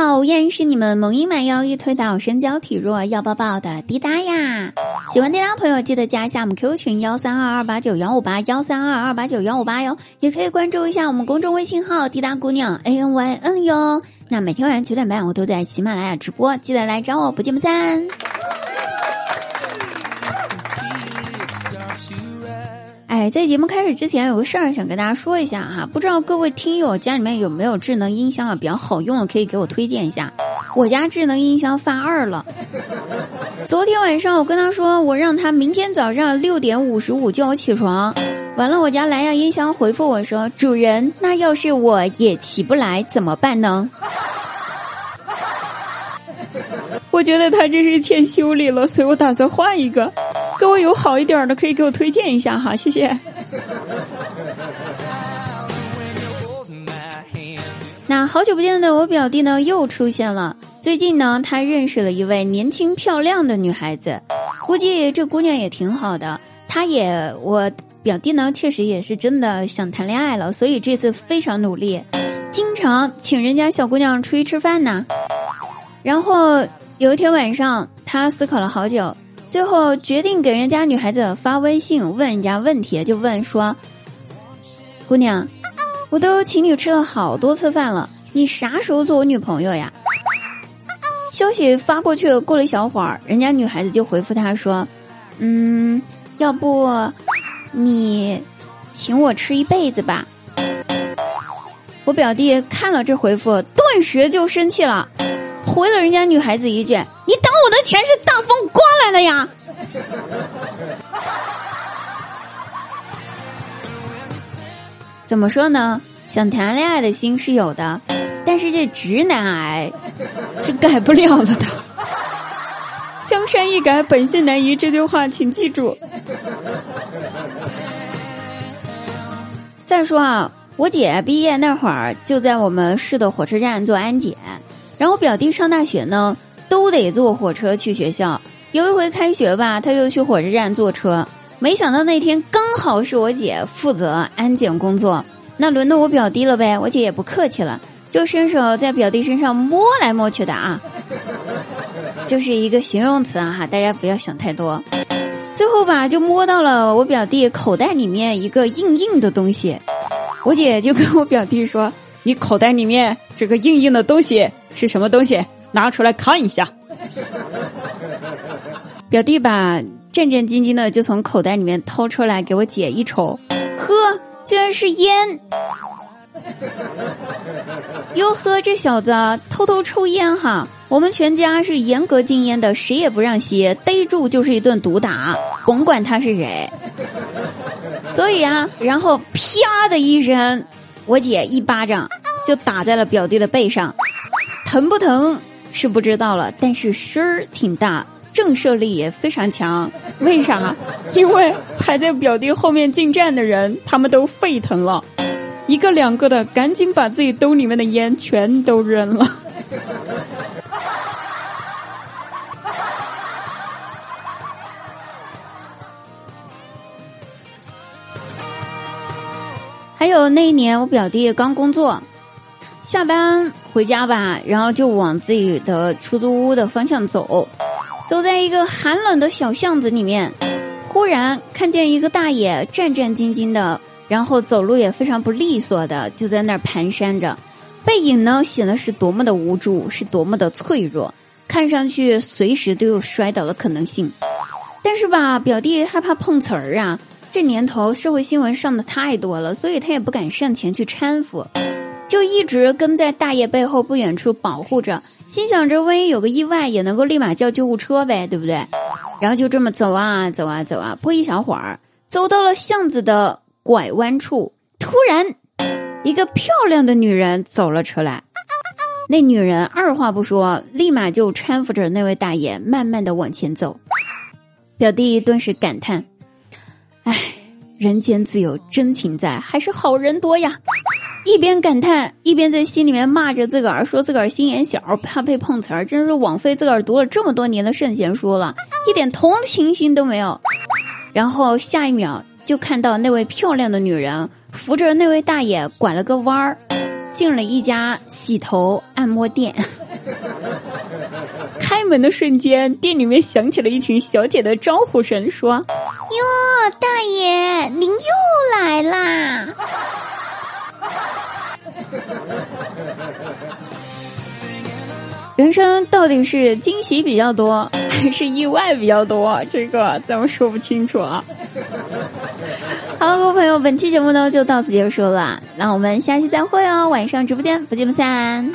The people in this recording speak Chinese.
好，我依然是你们萌音满腰一推倒身娇体弱要抱抱的滴答呀！喜欢滴答朋友记得加一下我们 Q 群幺三二二八九幺五八幺三二二八九幺五八哟，也可以关注一下我们公众微信号滴答姑娘 A N Y N 哟。那每天晚上九点半我都在喜马拉雅直播，记得来找我，不见不散。在节目开始之前，有个事儿想跟大家说一下哈，不知道各位听友家里面有没有智能音箱啊，比较好用的可以给我推荐一下。我家智能音箱犯二了，昨天晚上我跟他说，我让他明天早上六点五十五叫我起床，完了我家蓝牙音箱回复我说，主人，那要是我也起不来怎么办呢？我觉得他这是欠修理了，所以我打算换一个。各位有好一点的可以给我推荐一下哈，谢谢。那好久不见的我表弟呢又出现了。最近呢，他认识了一位年轻漂亮的女孩子，估计这姑娘也挺好的。他也，我表弟呢确实也是真的想谈恋爱了，所以这次非常努力，经常请人家小姑娘出去吃饭呢。然后有一天晚上，他思考了好久。最后决定给人家女孩子发微信问人家问题，就问说：“姑娘，我都请你吃了好多次饭了，你啥时候做我女朋友呀？”消息发过去，过了一小会儿，人家女孩子就回复他说：“嗯，要不你请我吃一辈子吧。”我表弟看了这回复，顿时就生气了。回了人家女孩子一句：“你当我的钱是大风刮来的呀？”怎么说呢？想谈恋爱的心是有的，但是这直男癌是改不了了的。江山易改，本性难移，这句话请记住。再说啊，我姐毕业那会儿就在我们市的火车站做安检。然后表弟上大学呢，都得坐火车去学校。有一回开学吧，他又去火车站坐车。没想到那天刚好是我姐负责安检工作，那轮到我表弟了呗。我姐也不客气了，就伸手在表弟身上摸来摸去的啊，就是一个形容词啊哈，大家不要想太多。最后吧，就摸到了我表弟口袋里面一个硬硬的东西，我姐就跟我表弟说。你口袋里面这个硬硬的东西是什么东西？拿出来看一下。表弟吧，战战兢兢的就从口袋里面掏出来给我姐一瞅，呵，居然是烟！哟呵，这小子偷偷抽烟哈！我们全家是严格禁烟的，谁也不让吸，逮住就是一顿毒打，甭管他是谁。所以啊，然后啪的一声。我姐一巴掌就打在了表弟的背上，疼不疼是不知道了，但是声儿挺大，震慑力也非常强。为啥？因为排在表弟后面进站的人，他们都沸腾了，一个两个的赶紧把自己兜里面的烟全都扔了。还有那一年，我表弟刚工作，下班回家吧，然后就往自己的出租屋的方向走，走在一个寒冷的小巷子里面，忽然看见一个大爷战战兢兢的，然后走路也非常不利索的，就在那儿蹒跚着，背影呢显得是多么的无助，是多么的脆弱，看上去随时都有摔倒的可能性。但是吧，表弟害怕碰瓷儿啊。这年头社会新闻上的太多了，所以他也不敢上前去搀扶，就一直跟在大爷背后不远处保护着，心想着万一有个意外也能够立马叫救护车呗，对不对？然后就这么走啊走啊走啊，不一小会儿，走到了巷子的拐弯处，突然一个漂亮的女人走了出来，那女人二话不说，立马就搀扶着那位大爷慢慢的往前走，表弟顿时感叹。唉，人间自有真情在，还是好人多呀！一边感叹，一边在心里面骂着自个儿，说自个儿心眼小，怕被碰瓷儿，真是枉费自个儿读了这么多年的圣贤书了，一点同情心都没有。然后下一秒就看到那位漂亮的女人扶着那位大爷拐了个弯儿，进了一家洗头按摩店。开门的瞬间，店里面响起了一群小姐的招呼声，说：“哟，大爷，您又来啦！” 人生到底是惊喜比较多，还 是意外比较多？这个咱们说不清楚啊。好了，各位朋友，本期节目呢就到此结束了，那我们下期再会哦，晚上直播间不见不散。